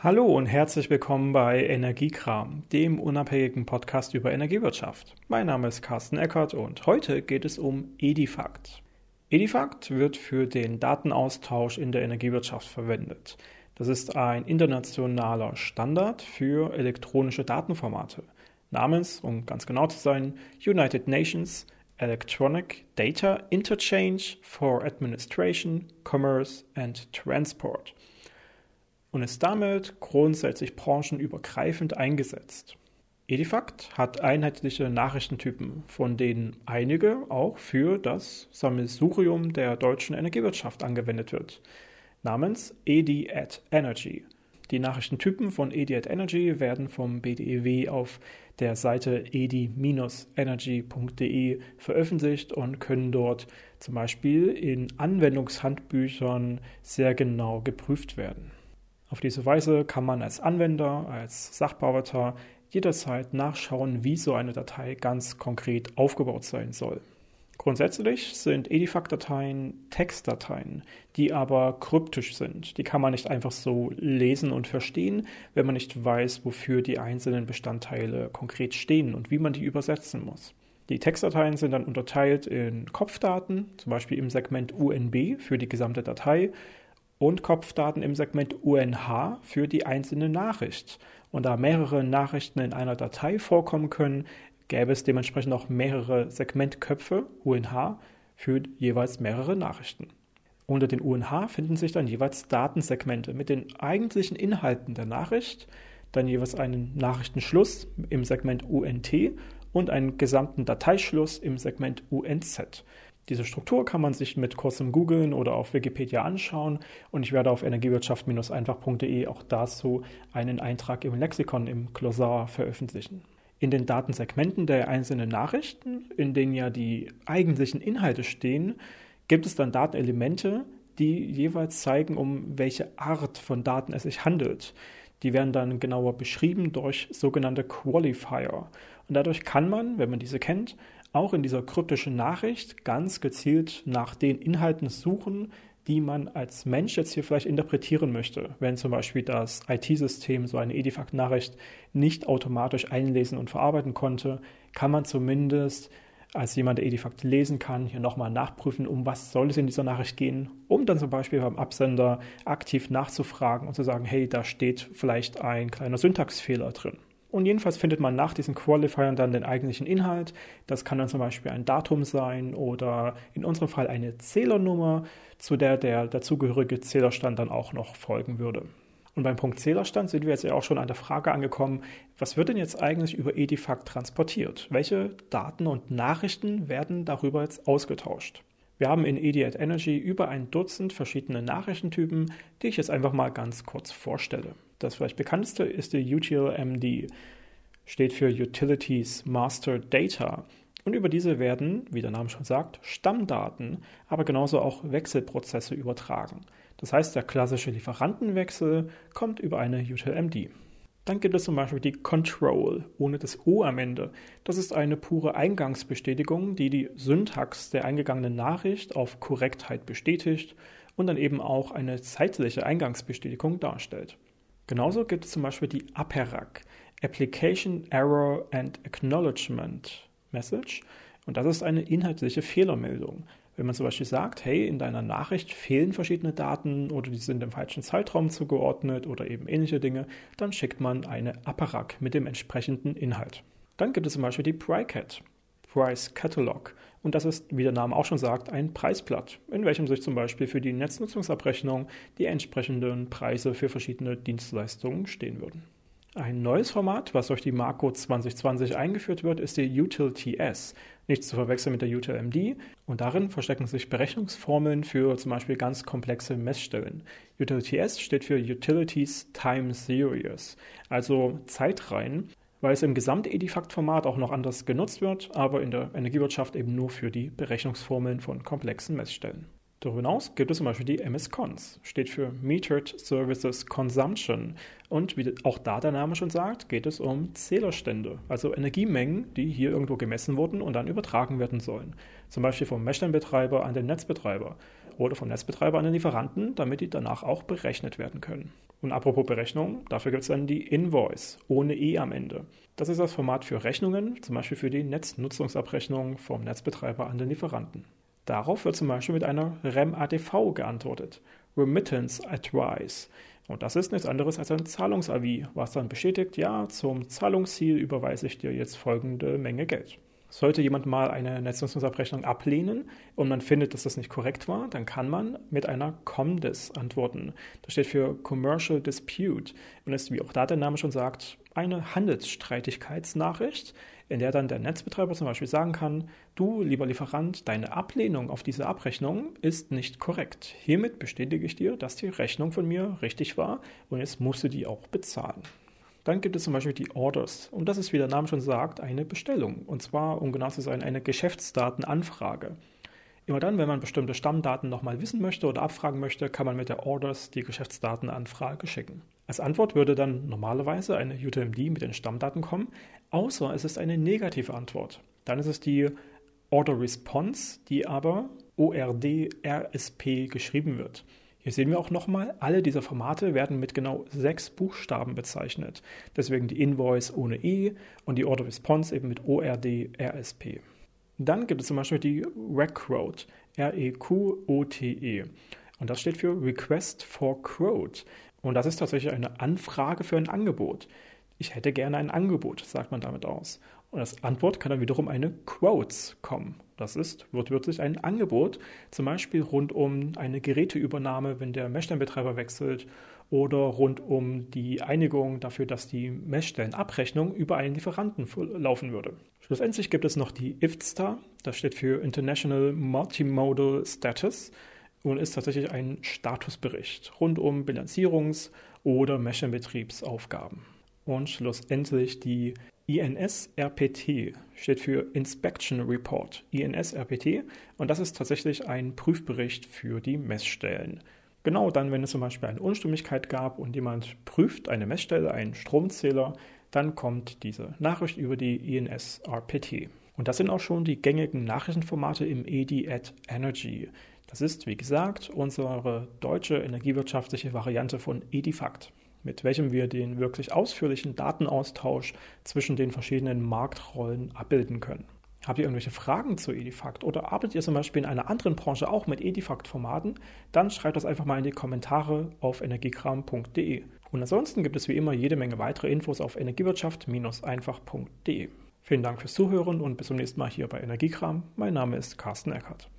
Hallo und herzlich willkommen bei Energiekram, dem unabhängigen Podcast über Energiewirtschaft. Mein Name ist Carsten Eckert und heute geht es um Edifact. Edifact wird für den Datenaustausch in der Energiewirtschaft verwendet. Das ist ein internationaler Standard für elektronische Datenformate namens, um ganz genau zu sein, United Nations Electronic Data Interchange for Administration, Commerce and Transport und ist damit grundsätzlich branchenübergreifend eingesetzt. Edifact hat einheitliche Nachrichtentypen, von denen einige auch für das Sammelsurium der deutschen Energiewirtschaft angewendet wird, namens EDI at Energy. Die Nachrichtentypen von EDI at Energy werden vom BDEW auf der Seite edi-energy.de veröffentlicht und können dort zum Beispiel in Anwendungshandbüchern sehr genau geprüft werden. Auf diese Weise kann man als Anwender, als Sachbearbeiter jederzeit nachschauen, wie so eine Datei ganz konkret aufgebaut sein soll. Grundsätzlich sind Edifact-Dateien Textdateien, die aber kryptisch sind. Die kann man nicht einfach so lesen und verstehen, wenn man nicht weiß, wofür die einzelnen Bestandteile konkret stehen und wie man die übersetzen muss. Die Textdateien sind dann unterteilt in Kopfdaten, zum Beispiel im Segment UNB für die gesamte Datei und Kopfdaten im Segment UNH für die einzelne Nachricht. Und da mehrere Nachrichten in einer Datei vorkommen können, gäbe es dementsprechend auch mehrere Segmentköpfe UNH für jeweils mehrere Nachrichten. Unter den UNH finden sich dann jeweils Datensegmente mit den eigentlichen Inhalten der Nachricht, dann jeweils einen Nachrichtenschluss im Segment UNT und einen gesamten Dateischluss im Segment UNZ. Diese Struktur kann man sich mit kurzem Googlen oder auf Wikipedia anschauen und ich werde auf energiewirtschaft-einfach.de auch dazu einen Eintrag im Lexikon im Glossar veröffentlichen. In den Datensegmenten der einzelnen Nachrichten, in denen ja die eigentlichen Inhalte stehen, gibt es dann Datenelemente, die jeweils zeigen, um welche Art von Daten es sich handelt. Die werden dann genauer beschrieben durch sogenannte Qualifier. Und dadurch kann man, wenn man diese kennt, auch in dieser kryptischen Nachricht ganz gezielt nach den Inhalten suchen, die man als Mensch jetzt hier vielleicht interpretieren möchte. Wenn zum Beispiel das IT-System so eine Edifact-Nachricht nicht automatisch einlesen und verarbeiten konnte, kann man zumindest als jemand, der Edifact lesen kann, hier nochmal nachprüfen, um was soll es in dieser Nachricht gehen, um dann zum Beispiel beim Absender aktiv nachzufragen und zu sagen, hey, da steht vielleicht ein kleiner Syntaxfehler drin. Und jedenfalls findet man nach diesen Qualifiern dann den eigentlichen Inhalt. Das kann dann zum Beispiel ein Datum sein oder in unserem Fall eine Zählernummer, zu der der dazugehörige Zählerstand dann auch noch folgen würde. Und beim Punkt Zählerstand sind wir jetzt ja auch schon an der Frage angekommen, was wird denn jetzt eigentlich über Edifact transportiert? Welche Daten und Nachrichten werden darüber jetzt ausgetauscht? Wir haben in EDI at Energy über ein Dutzend verschiedene Nachrichtentypen, die ich jetzt einfach mal ganz kurz vorstelle. Das vielleicht bekannteste ist die UTLMD, steht für Utilities Master Data. Und über diese werden, wie der Name schon sagt, Stammdaten, aber genauso auch Wechselprozesse übertragen. Das heißt, der klassische Lieferantenwechsel kommt über eine UTLMD. Dann gibt es zum Beispiel die Control ohne das O am Ende. Das ist eine pure Eingangsbestätigung, die die Syntax der eingegangenen Nachricht auf Korrektheit bestätigt und dann eben auch eine zeitliche Eingangsbestätigung darstellt. Genauso gibt es zum Beispiel die APERAC, Application Error and Acknowledgement Message. Und das ist eine inhaltliche Fehlermeldung. Wenn man zum Beispiel sagt, hey, in deiner Nachricht fehlen verschiedene Daten oder die sind im falschen Zeitraum zugeordnet oder eben ähnliche Dinge, dann schickt man eine APERAC mit dem entsprechenden Inhalt. Dann gibt es zum Beispiel die PRICAT, Price Catalog. Und das ist, wie der Name auch schon sagt, ein Preisblatt, in welchem sich zum Beispiel für die Netznutzungsabrechnung die entsprechenden Preise für verschiedene Dienstleistungen stehen würden. Ein neues Format, was durch die Marco 2020 eingeführt wird, ist die UTIL-TS, nicht zu verwechseln mit der UTIL-MD. Und darin verstecken sich Berechnungsformeln für zum Beispiel ganz komplexe Messstellen. UTIL-TS steht für Utilities Time Series, also Zeitreihen, weil es im Gesamt-Edifact-Format auch noch anders genutzt wird, aber in der Energiewirtschaft eben nur für die Berechnungsformeln von komplexen Messstellen. Darüber hinaus gibt es zum Beispiel die MS-Cons, steht für Metered Services Consumption. Und wie auch da der Name schon sagt, geht es um Zählerstände, also Energiemengen, die hier irgendwo gemessen wurden und dann übertragen werden sollen. Zum Beispiel vom Messstellenbetreiber an den Netzbetreiber. Oder vom Netzbetreiber an den Lieferanten, damit die danach auch berechnet werden können. Und apropos Berechnung, dafür gibt es dann die Invoice ohne E am Ende. Das ist das Format für Rechnungen, zum Beispiel für die Netznutzungsabrechnung vom Netzbetreiber an den Lieferanten. Darauf wird zum Beispiel mit einer REM-ADV geantwortet, Remittance Advice. Und das ist nichts anderes als ein Zahlungsavis, was dann bestätigt, ja, zum Zahlungsziel überweise ich dir jetzt folgende Menge Geld. Sollte jemand mal eine Netznutzungsabrechnung ablehnen und man findet, dass das nicht korrekt war, dann kann man mit einer COMDIS antworten. Das steht für Commercial Dispute und ist, wie auch da der Name schon sagt, eine Handelsstreitigkeitsnachricht, in der dann der Netzbetreiber zum Beispiel sagen kann, du, lieber Lieferant, deine Ablehnung auf diese Abrechnung ist nicht korrekt. Hiermit bestätige ich dir, dass die Rechnung von mir richtig war und jetzt musst du die auch bezahlen. Dann gibt es zum Beispiel die Orders. Und das ist, wie der Name schon sagt, eine Bestellung. Und zwar, um genau zu sein, eine Geschäftsdatenanfrage. Immer dann, wenn man bestimmte Stammdaten nochmal wissen möchte oder abfragen möchte, kann man mit der Orders die Geschäftsdatenanfrage schicken. Als Antwort würde dann normalerweise eine UTMD mit den Stammdaten kommen, außer es ist eine negative Antwort. Dann ist es die Order Response, die aber ORD RSP geschrieben wird. Hier sehen wir auch nochmal, alle dieser Formate werden mit genau sechs Buchstaben bezeichnet. Deswegen die Invoice ohne E und die Order Response eben mit ORD RSP. Dann gibt es zum Beispiel die REQUOTE, R-E-Q-O-T-E. Und das steht für Request for Quote. Und das ist tatsächlich eine Anfrage für ein Angebot. Ich hätte gerne ein Angebot, sagt man damit aus. Und als Antwort kann dann wiederum eine Quotes kommen. Das ist wortwörtlich ein Angebot, zum Beispiel rund um eine Geräteübernahme, wenn der Messstellenbetreiber wechselt, oder rund um die Einigung dafür, dass die Messstellenabrechnung über einen Lieferanten laufen würde. Schlussendlich gibt es noch die IFSTA, das steht für International Multimodal Status und ist tatsächlich ein Statusbericht rund um Bilanzierungs- oder Messstellenbetriebsaufgaben. Und schlussendlich die INS-RPT steht für Inspection Report, INS-RPT, und das ist tatsächlich ein Prüfbericht für die Messstellen. Genau dann, wenn es zum Beispiel eine Unstimmigkeit gab und jemand prüft eine Messstelle, einen Stromzähler, dann kommt diese Nachricht über die INS-RPT. Und das sind auch schon die gängigen Nachrichtenformate im EDI at Energy. Das ist, wie gesagt, unsere deutsche energiewirtschaftliche Variante von EDIFACT mit welchem wir den wirklich ausführlichen Datenaustausch zwischen den verschiedenen Marktrollen abbilden können. Habt ihr irgendwelche Fragen zu Edifact oder arbeitet ihr zum Beispiel in einer anderen Branche auch mit Edifact-Formaten? Dann schreibt das einfach mal in die Kommentare auf energiekram.de. Und ansonsten gibt es wie immer jede Menge weitere Infos auf energiewirtschaft-einfach.de. Vielen Dank fürs Zuhören und bis zum nächsten Mal hier bei Energiekram. Mein Name ist Carsten Eckert.